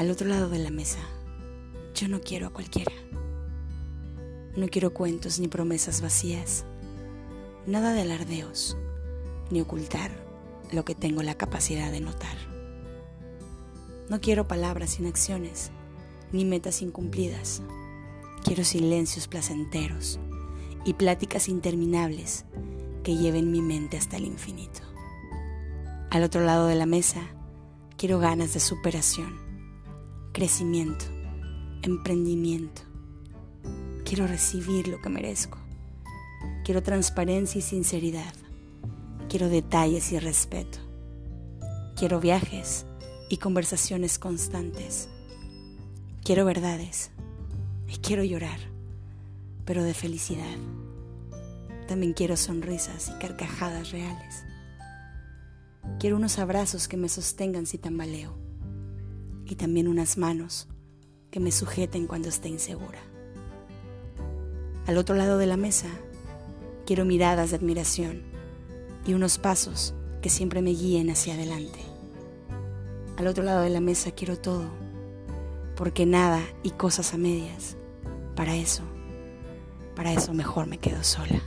Al otro lado de la mesa, yo no quiero a cualquiera. No quiero cuentos ni promesas vacías, nada de alardeos, ni ocultar lo que tengo la capacidad de notar. No quiero palabras sin acciones, ni metas incumplidas. Quiero silencios placenteros y pláticas interminables que lleven mi mente hasta el infinito. Al otro lado de la mesa, quiero ganas de superación, crecimiento, emprendimiento. Quiero recibir lo que merezco. Quiero transparencia y sinceridad. Quiero detalles y respeto. Quiero viajes y conversaciones constantes. Quiero verdades y quiero llorar, pero de felicidad. También quiero sonrisas y carcajadas reales. Quiero unos abrazos que me sostengan si tambaleo y también unas manos que me sujeten cuando esté insegura. Al otro lado de la mesa quiero miradas de admiración y unos pasos que siempre me guíen hacia adelante. Al otro lado de la mesa quiero todo, porque nada y cosas a medias. Para eso, para eso mejor me quedo sola.